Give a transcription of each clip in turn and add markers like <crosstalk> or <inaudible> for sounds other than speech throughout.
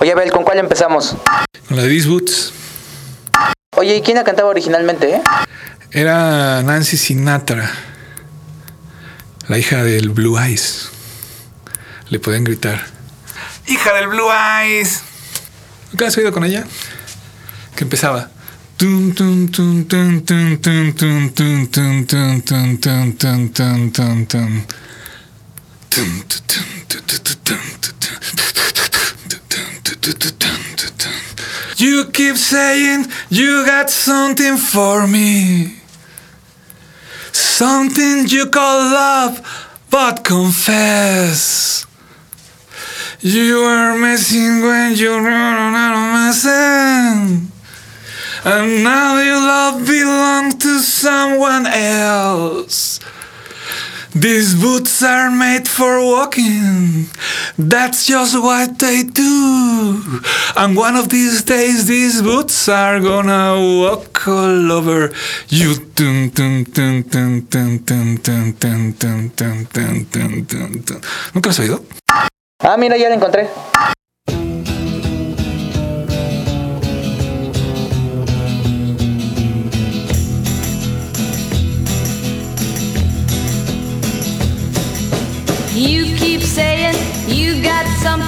Oye, Abel, ¿con cuál empezamos? Con la de These Boots. Oye, ¿y quién la cantaba originalmente, eh? Era Nancy Sinatra, la hija del Blue Eyes. Le pueden gritar. ¡Hija del Blue Eyes! ¿Nunca has oído con ella? Que empezaba. You keep saying you got something for me. Something you call love, but confess. You are missing when you're not messing. And now your love belongs to someone else. These boots are made for walking. That's just what they do. And one of these days, these boots are gonna walk all over you. ¿Nunca has oído? Ah, mira, ya lo encontré.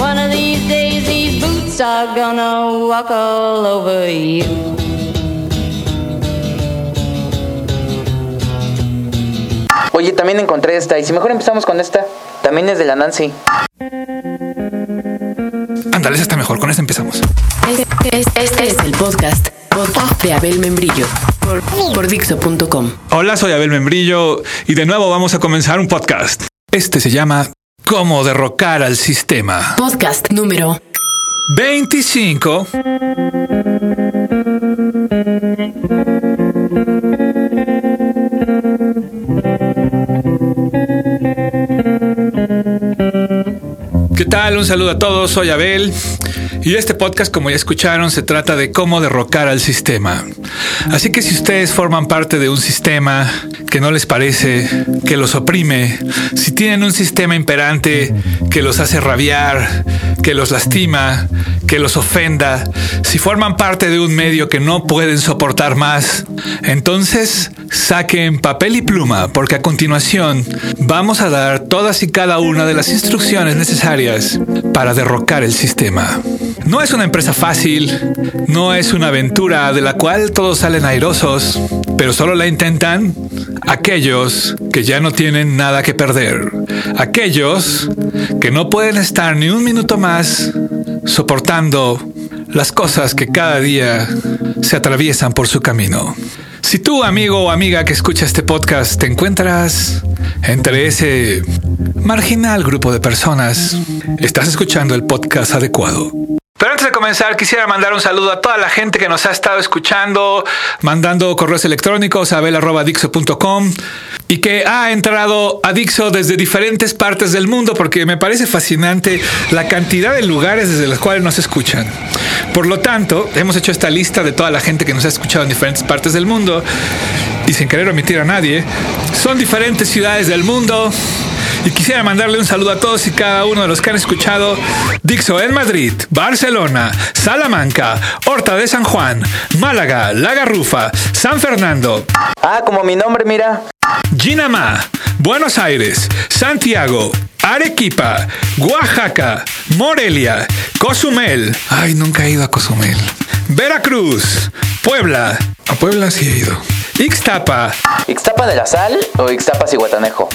One of these days, these boots are gonna walk all over you. Oye, también encontré esta. Y si mejor empezamos con esta. También es de la Nancy. Ándale, esa está mejor. Con esta empezamos. Este, este es el podcast, podcast de Abel Membrillo por, por Dixo.com. Hola, soy Abel Membrillo y de nuevo vamos a comenzar un podcast. Este se llama Cómo derrocar al sistema. Podcast número 25. ¿Qué tal? Un saludo a todos, soy Abel y este podcast, como ya escucharon, se trata de cómo derrocar al sistema. Así que si ustedes forman parte de un sistema que no les parece, que los oprime, si tienen un sistema imperante que los hace rabiar, que los lastima, que los ofenda, si forman parte de un medio que no pueden soportar más, entonces saquen papel y pluma porque a continuación vamos a dar todas y cada una de las instrucciones necesarias para derrocar el sistema. No es una empresa fácil, no es una aventura de la cual todos salen airosos, pero solo la intentan aquellos que ya no tienen nada que perder, aquellos que no pueden estar ni un minuto más soportando las cosas que cada día se atraviesan por su camino. Si tú, amigo o amiga que escucha este podcast, te encuentras entre ese marginal grupo de personas, estás escuchando el podcast adecuado. Pero antes de comenzar, quisiera mandar un saludo a toda la gente que nos ha estado escuchando, mandando correos electrónicos a abel.dixo.com y que ha entrado a Dixo desde diferentes partes del mundo porque me parece fascinante la cantidad de lugares desde los cuales nos escuchan. Por lo tanto, hemos hecho esta lista de toda la gente que nos ha escuchado en diferentes partes del mundo y sin querer omitir a nadie. Son diferentes ciudades del mundo. Y quisiera mandarle un saludo a todos y cada uno de los que han escuchado Dixo en Madrid, Barcelona, Salamanca, Horta de San Juan, Málaga, La Garrufa, San Fernando, Ah, como mi nombre, mira. Ginamá, Buenos Aires, Santiago, Arequipa, Oaxaca, Morelia, Cozumel. Ay, nunca he ido a Cozumel. Veracruz, Puebla. A Puebla sí he ido. Ixtapa, ¿Ixtapa de la Sal o Ixtapas y Guatanejo?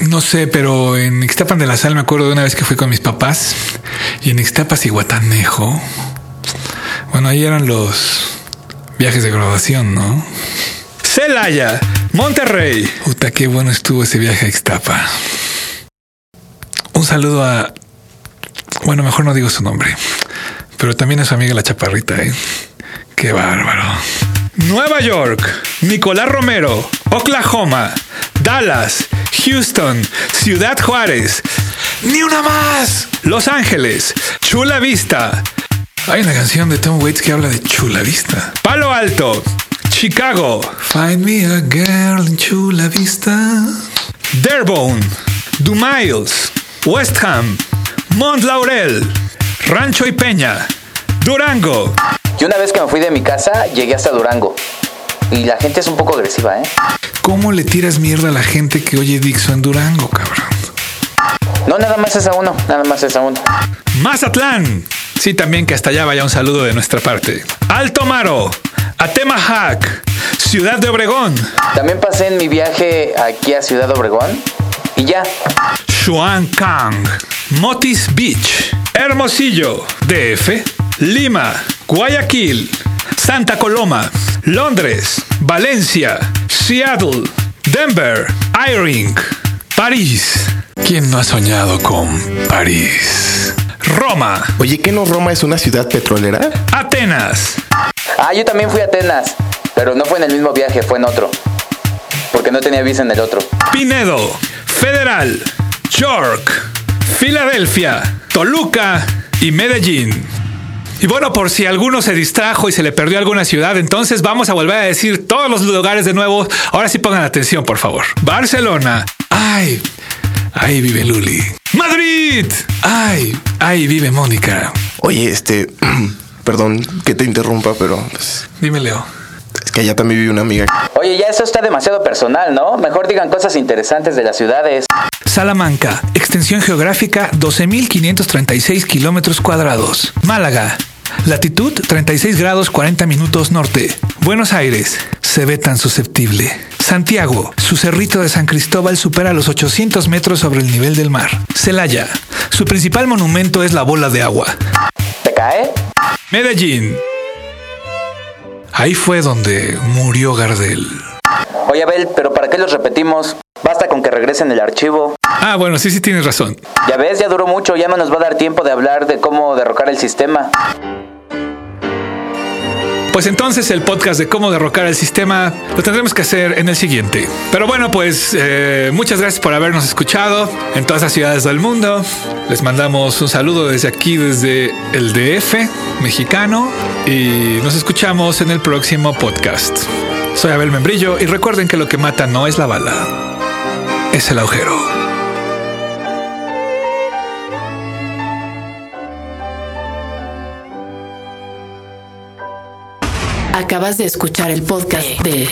No sé, pero en Ixtapan de la Sal me acuerdo de una vez que fui con mis papás y en Ixtapas y Guatanejo. Bueno, ahí eran los viajes de graduación, ¿no? Celaya, Monterrey. Puta, qué bueno estuvo ese viaje a Ixtapa. Un saludo a. Bueno, mejor no digo su nombre, pero también a su amiga la chaparrita, ¿eh? Qué bárbaro. Nueva York, Nicolás Romero, Oklahoma, Dallas, Houston, Ciudad Juárez. Ni una más. Los Ángeles, Chula Vista. Hay una canción de Tom Waits que habla de Chula Vista. Palo Alto, Chicago. Find me a girl in Chula Vista. Dearborn, Dumiles, West Ham, Mont Laurel, Rancho y Peña, Durango. Y una vez que me fui de mi casa, llegué hasta Durango. Y la gente es un poco agresiva, ¿eh? ¿Cómo le tiras mierda a la gente que oye Dixo en Durango, cabrón? No, nada más es a uno, nada más es a uno. Mazatlán. Sí, también que hasta allá vaya un saludo de nuestra parte. Alto Maro, Atemajac, Ciudad de Obregón, También pasé en mi viaje aquí a Ciudad Obregón. Y ya. Kang, Motis Beach, Hermosillo, DF, Lima, Guayaquil, Santa Coloma, Londres, Valencia, Seattle, Denver, Iring, París. ¿Quién no ha soñado con París? Roma, Oye, ¿qué no Roma es una ciudad petrolera? Atenas, Ah, yo también fui a Atenas. Pero no fue en el mismo viaje, fue en otro. Porque no tenía visa en el otro. Pinedo, Federal, York, Filadelfia, Toluca y Medellín. Y bueno, por si alguno se distrajo y se le perdió alguna ciudad, entonces vamos a volver a decir todos los lugares de nuevo. Ahora sí pongan atención, por favor. Barcelona. Ay, ahí vive Luli. Madrid. Ay, ahí vive Mónica. Oye, este, <clears throat> perdón que te interrumpa, pero pues, Dime, Leo. es que allá también vive una amiga. Oye, ya eso está demasiado personal, ¿no? Mejor digan cosas interesantes de las ciudades. Salamanca, extensión geográfica 12.536 kilómetros cuadrados. Málaga, latitud 36 grados 40 minutos norte. Buenos Aires, se ve tan susceptible. Santiago, su cerrito de San Cristóbal supera los 800 metros sobre el nivel del mar. Celaya, su principal monumento es la bola de agua. ¿Te cae? Medellín, ahí fue donde murió Gardel. Oye, Abel, pero ¿para qué los repetimos? Basta con que regresen el archivo. Ah, bueno, sí, sí tienes razón. Ya ves, ya duró mucho, ya no nos va a dar tiempo de hablar de cómo derrocar el sistema. Pues entonces el podcast de cómo derrocar el sistema lo tendremos que hacer en el siguiente. Pero bueno, pues eh, muchas gracias por habernos escuchado en todas las ciudades del mundo. Les mandamos un saludo desde aquí, desde el DF mexicano y nos escuchamos en el próximo podcast. Soy Abel Membrillo y recuerden que lo que mata no es la bala, es el agujero. Acabas de escuchar el podcast de.